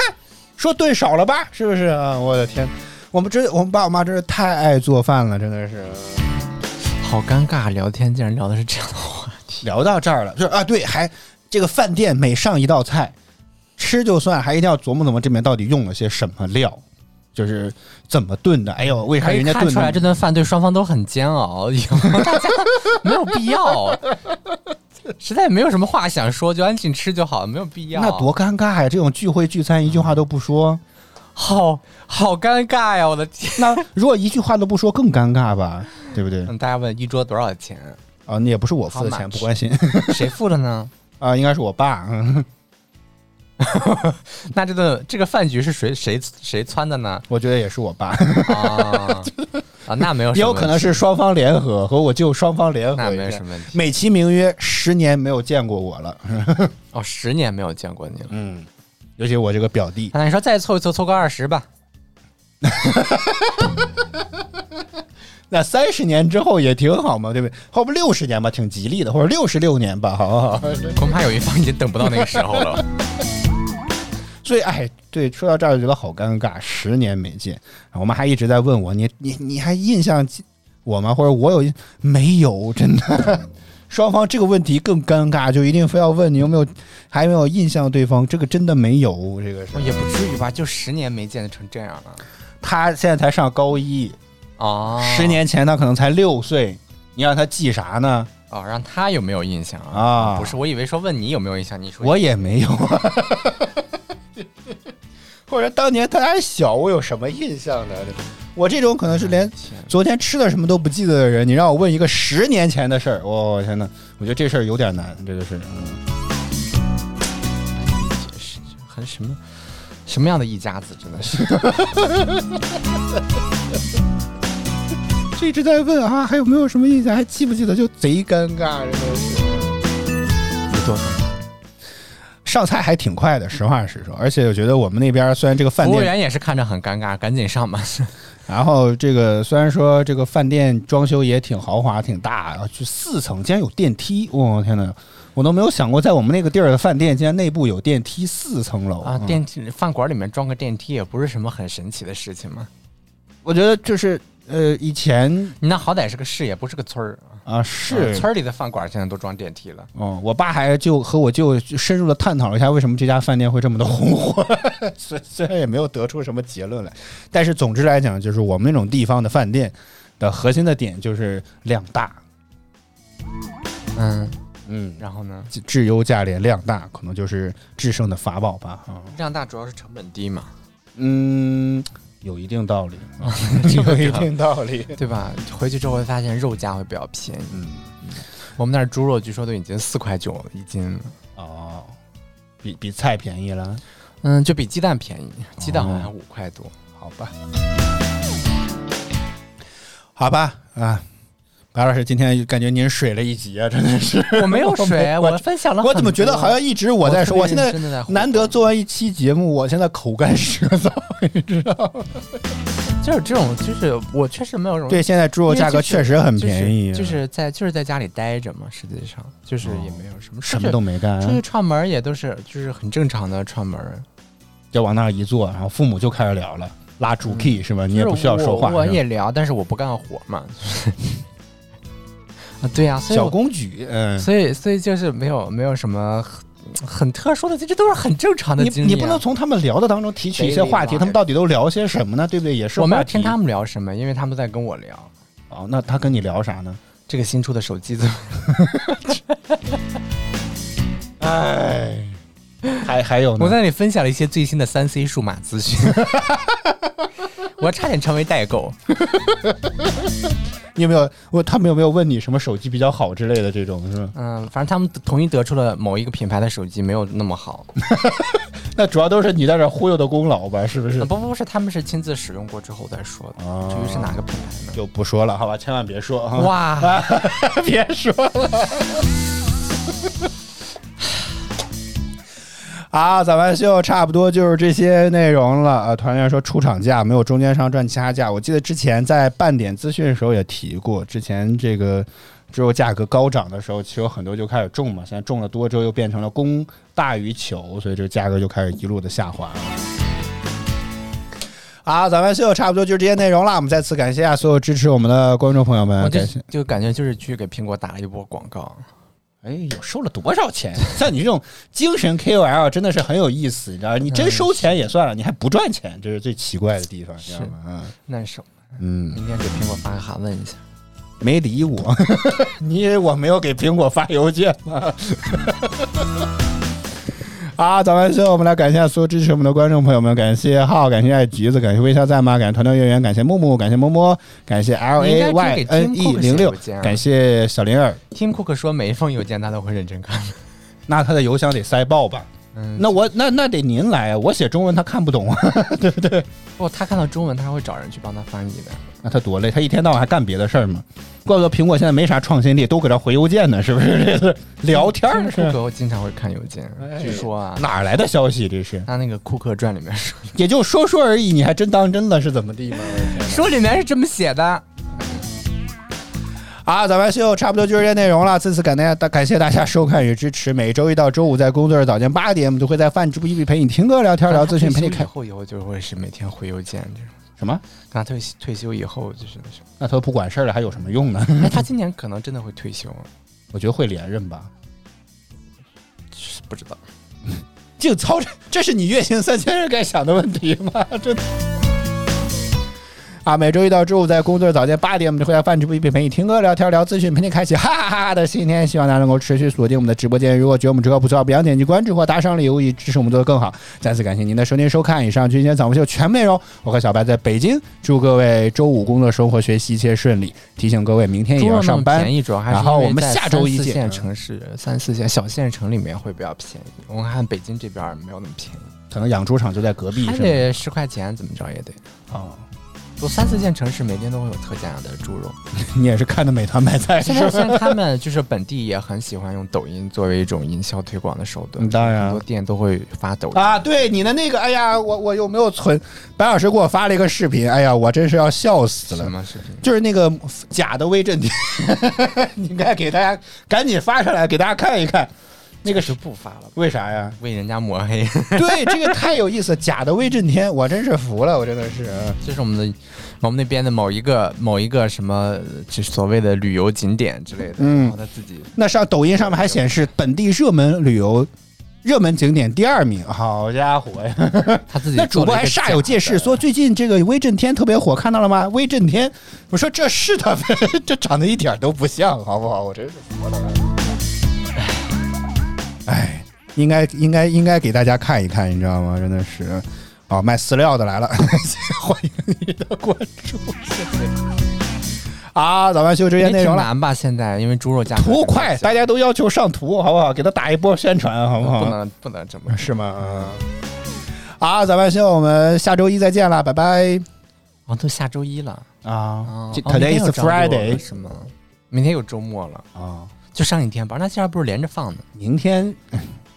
说炖少了吧，是不是啊？我的天，我们真我们爸我妈真是太爱做饭了，真的是。好尴尬，聊天竟然聊的是这样的话题。聊到这儿了，就是啊，对，还这个饭店每上一道菜，吃就算，还一定要琢磨琢磨这边到底用了些什么料，就是怎么炖的。哎呦，为啥人家炖出来这顿饭对双方都很煎熬，大家没有必要，实在没有什么话想说，就安静吃就好，没有必要。那多尴尬呀！这种聚会聚餐一句话都不说，好好尴尬呀！我的天，那如果一句话都不说更尴尬吧？对不对？嗯，大家问一桌多少钱？啊，那也不是我付的钱，不关心 谁付的呢？啊，应该是我爸。嗯，那这顿这个饭局是谁谁谁撺的呢？我觉得也是我爸，啊啊，那没有什么，也有可能是双方联合和我舅双方联合没有什么问题。美其名曰十年没有见过我了。哦，十年没有见过你了。嗯，尤其我这个表弟，那你说再凑一凑，凑个二十吧。那三十年之后也挺好嘛，对不对？后不六十年吧，挺吉利的，或者六十六年吧，好不好？恐怕有一方已经等不到那个时候了。所以，哎，对，说到这儿就觉得好尴尬，十年没见，我妈还一直在问我，你你你还印象记我吗？或者我有印没有？真的，双方这个问题更尴尬，就一定非要问你有没有还有没有印象对方，这个真的没有，这个是也不至于吧？就十年没见成这样了。他现在才上高一，哦，十年前他可能才六岁，你让他记啥呢？哦，让他有没有印象啊？啊不是，我以为说问你有没有印象，你说我也没有啊。或者当年他还小，我有什么印象呢？我这种可能是连昨天吃的什么都不记得的人，你让我问一个十年前的事儿，我、天哪！我觉得这事儿有点难，这个是。嗯解释很什么什么样的一家子，真的是。就一直在问啊，还有没有什么印象？还记不记得？就贼尴尬，真的是。有多尴尬上菜还挺快的，实话实说。而且我觉得我们那边虽然这个饭店服务，员也是看着很尴尬，赶紧上吧。然后这个虽然说这个饭店装修也挺豪华、挺大，然后就四层，竟然有电梯！我、天哪，我都没有想过，在我们那个地儿的饭店，竟然内部有电梯，四层楼啊，电梯饭馆里面装个电梯也不是什么很神奇的事情嘛。我觉得就是呃，以前你那好歹是个市，也不是个村儿。啊是。村里的饭馆现在都装电梯了。哦，我爸还就和我舅深入的探讨了一下，为什么这家饭店会这么的红火，虽虽然也没有得出什么结论来，但是总之来讲，就是我们那种地方的饭店的核心的点就是量大，嗯，嗯，然后呢，质优价廉量大，可能就是制胜的法宝吧，啊，量大主要是成本低嘛，嗯，有一定道理，啊 有一定道理，对吧？回去之后会发现肉价会比较便宜。嗯，我们那儿猪肉据说都已经四块九一斤了，哦，比比菜便宜了，嗯，就比鸡蛋便宜，鸡蛋好哦像五块多。好吧，好吧，啊。白老师，今天感觉您水了一集啊，真的是。我没有水，我我分享了。我怎么觉得好像一直我在说？我现在难得做完一期节目，我现在口干舌燥，你知道吗？就是这种，就是我确实没有这种对，现在猪肉价格确实很便宜，啊就是就是在就是在家里待着嘛，实际上就是也没有什么什么都没干出，去串门也都是就是很正常的串门，就往那儿一坐，然后父母就开始聊了，拉主 key 是吧？你也不需要说话，我我也聊，但是我不干活嘛。啊，对呀、所以小公举，嗯。所以所以就是没有没有什么很很特殊的，这这都是很正常的你经历、啊。你不能从他们聊的当中提取一些话题，他们到底都聊些什么呢？对不对？也是我们要听他们聊什么，因为他们在跟我聊哦，那他跟你聊啥呢？这个新出的手机怎么。哎，还还有呢？我在那里分享了一些最新的三 C 数码资讯，我差点成为代购。你有没有我他们有没有问你什么手机比较好之类的这种是吧？嗯，反正他们统一得出了某一个品牌的手机没有那么好。那主要都是你在这忽悠的功劳吧？是不是呃？不不不是，他们是亲自使用过之后再说的。哦至于是哪个品牌呢？就不说了，好吧？千万别说啊！哇，别说了。啊，早班秀差不多就是这些内容了啊。团员说出厂价没有中间商赚其他价，我记得之前在半点资讯的时候也提过，之前这个之后价格高涨的时候，其实有很多就开始种嘛，现在种了多之后又变成了供大于求，所以这个价格就开始一路的下滑了。好，早安秀差不多就是这些内容了。我们再次感谢一下所有支持我们的观众朋友们，感谢。就感觉就是去给苹果打了一波广告。哎呦，收了多少钱？像你这种精神 KOL 真的是很有意思，你知道吗？你真收钱也算了，你还不赚钱，这是最奇怪的地方，知道吗？啊难受，嗯，明天给苹果发个函问一下。没理我，你以为我没有给苹果发邮件吗？好，早安秀，我们来感谢所有支持我们的观众朋友们，感谢浩，感谢爱橘子，感谢微笑在吗？感谢团团圆圆，感谢木木，感谢摸摸，感谢 L A 该 Y N E 零六感谢小灵儿。Tim Cook 说每一封邮件他都会认真看。那他的邮箱得塞爆吧？嗯，那我那那得您来啊！我写中文他看不懂啊，对不对？不，他看到中文他会找人去帮他翻译的。那他多累，他一天到晚还干别的事儿吗？怪不得苹果现在没啥创新力，都搁这回邮件呢，是不是？这是 聊天儿库克我经常会看邮件，哎据说啊，哪儿来的消息？这是他那个库克传里面说，也就说说而已，你还真当真了是怎么地吗？书里面是这么写的。好，早安秀差不多就是这些内容了。再次感大家感谢大家收看与支持。每周一到周五在工作日早间八点，我们都会在饭直播一陪你听歌、聊天、聊资讯，陪你看以后以后就会是每天回邮件这种。什么？那退退休以后就是那什么。那他不管事儿了，还有什么用呢？哎，他今年可能真的会退休，我觉得会连任吧。是不知道。净操这，这是你月薪三千人该想的问题吗？真的。啊，每周一到周五在工作日早间八点，我们就会在饭直播一陪你听歌、聊天、聊资讯，陪你开启哈哈哈哈的新一天。希望大家能够持续锁定我们的直播间。如果觉得我们直播不错，不要点击关注或打赏礼物，以支持我们做得更好。再次感谢您的收听收看。以上就是今天早上秀全部内容。我和小白在北京，祝各位周五工作、生活、学习一切顺利。提醒各位，明天也要上班便。宜，主要还是然后我们下周一线城市、三四线小县城里面会比较便宜。我看北京这边没有那么便宜，可能养猪场就在隔壁，还是吗？得十块钱，怎么着也得。哦，我三四线城市每天都会有特价的猪肉。你也是看的美团买菜？现在现在他们就是本地也很喜欢用抖音作为一种营销推广的手段，嗯当然很多店都会发抖音。啊，对你的那个，哎呀，我我有没有存？白老师给我发了一个视频，哎呀，我真是要笑死了。什么视频？就是那个假的威震天，你应该给大家赶紧发上来，给大家看一看。那个是就不发了，为啥呀？为人家抹黑。对，这个太有意思，假的威震天，我真是服了，我真的是。这是我们的我们那边的某一个某一个什么，就是所谓的旅游景点之类的。嗯然后他自己那上抖音上面还显示本地热门旅游热门景点第二名，好家伙呀！他自己那主播还煞有介事说最近这个威震天特别火，看到了吗？威震天，我说这是他们，这长得一点都不像，好不好？我真是服了。哎，应该应该应该给大家看一看，你知道吗？真的是，哦，卖饲料的来了，欢迎你的关注，谢谢。啊，早饭秀这些内容了，难吧？现在因为猪肉价格图快，大家都要求上图，好不好？给他打一波宣传，好不好？不能不能这么是吗？嗯。好，早饭秀，我们下周一再见了，拜拜。哦，都下周一了啊 Today is Friday 是吗？明天有周末了，啊，就上一天班，那现在不是连着放呢？明天，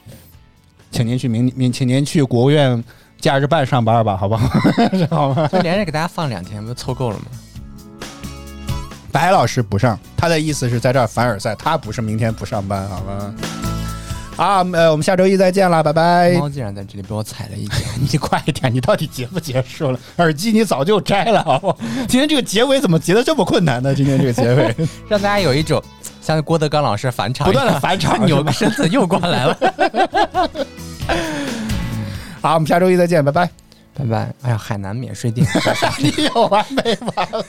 请您去明明，请您去国务院假日办上班吧，好不好？好吗？就连着给大家放两天，不就凑够了吗？白老师不上，他的意思是在这儿凡尔赛，他不是明天不上班，好吗？啊，呃，我们下周一再见了，拜拜。猫竟然在这里被我踩了一脚。你快一点，你到底结不结束了？耳机你早就摘了，好不好？今天这个结尾怎么结的这么困难呢？今天这个结尾，让大家有一种像郭德纲老师返场不，断的返场扭个身子又过来了。好，我们下周一再见，拜拜。拜拜。哎呀，海南免税店。你有完没完了？